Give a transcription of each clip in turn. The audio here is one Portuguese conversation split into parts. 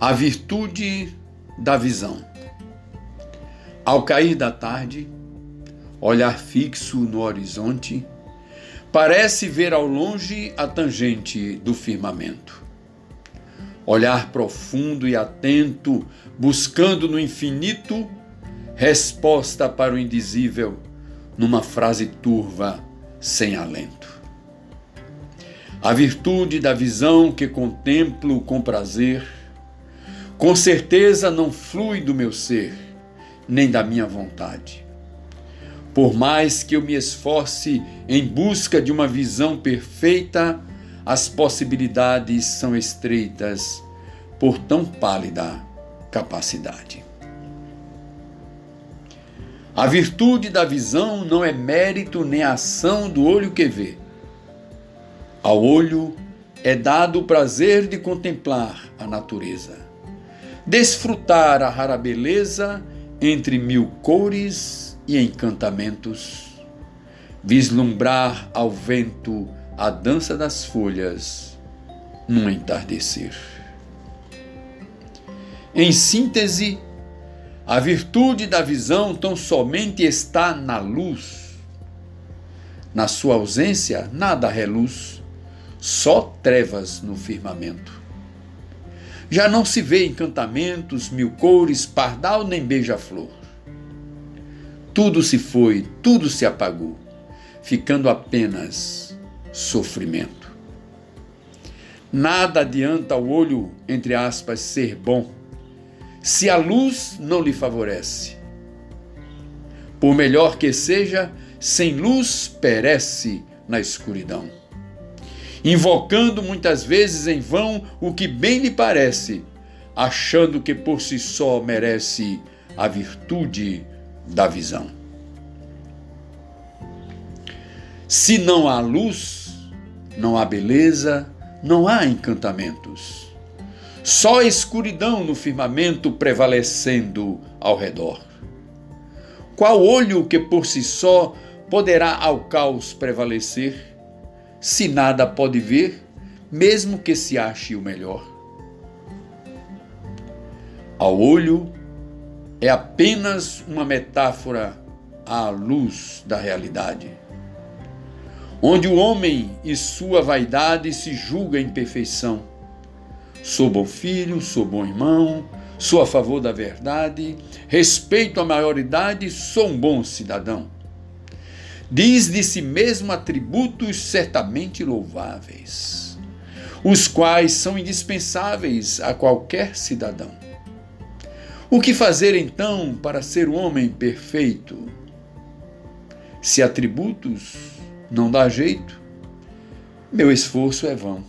A virtude da visão. Ao cair da tarde, olhar fixo no horizonte, parece ver ao longe a tangente do firmamento. Olhar profundo e atento, buscando no infinito resposta para o indizível, numa frase turva, sem alento. A virtude da visão que contemplo com prazer, com certeza não flui do meu ser, nem da minha vontade. Por mais que eu me esforce em busca de uma visão perfeita, as possibilidades são estreitas por tão pálida capacidade. A virtude da visão não é mérito nem ação do olho que vê. Ao olho é dado o prazer de contemplar a natureza desfrutar a rara beleza entre mil cores e encantamentos, vislumbrar ao vento a dança das folhas num entardecer. Em síntese, a virtude da visão tão somente está na luz. Na sua ausência, nada reluz, só trevas no firmamento. Já não se vê encantamentos, mil cores, pardal nem beija-flor. Tudo se foi, tudo se apagou, ficando apenas sofrimento. Nada adianta ao olho, entre aspas, ser bom, se a luz não lhe favorece. Por melhor que seja, sem luz perece na escuridão invocando muitas vezes em vão o que bem lhe parece, achando que por si só merece a virtude da visão. Se não há luz, não há beleza, não há encantamentos. Só escuridão no firmamento prevalecendo ao redor. Qual olho que por si só poderá ao caos prevalecer? Se nada pode ver, mesmo que se ache o melhor. Ao olho, é apenas uma metáfora à luz da realidade, onde o homem e sua vaidade se julga em perfeição. Sou bom filho, sou bom irmão, sou a favor da verdade, respeito a maioridade, sou um bom cidadão diz de si mesmo atributos certamente louváveis, os quais são indispensáveis a qualquer cidadão. O que fazer então para ser um homem perfeito? Se atributos não dá jeito, meu esforço é vão.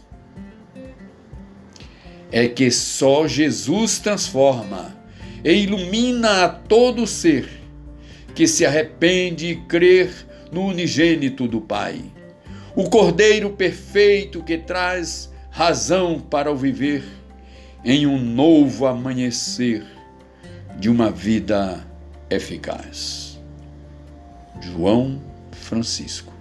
É que só Jesus transforma e ilumina a todo ser que se arrepende e crer no unigênito do Pai, o Cordeiro perfeito que traz razão para o viver em um novo amanhecer de uma vida eficaz. João Francisco.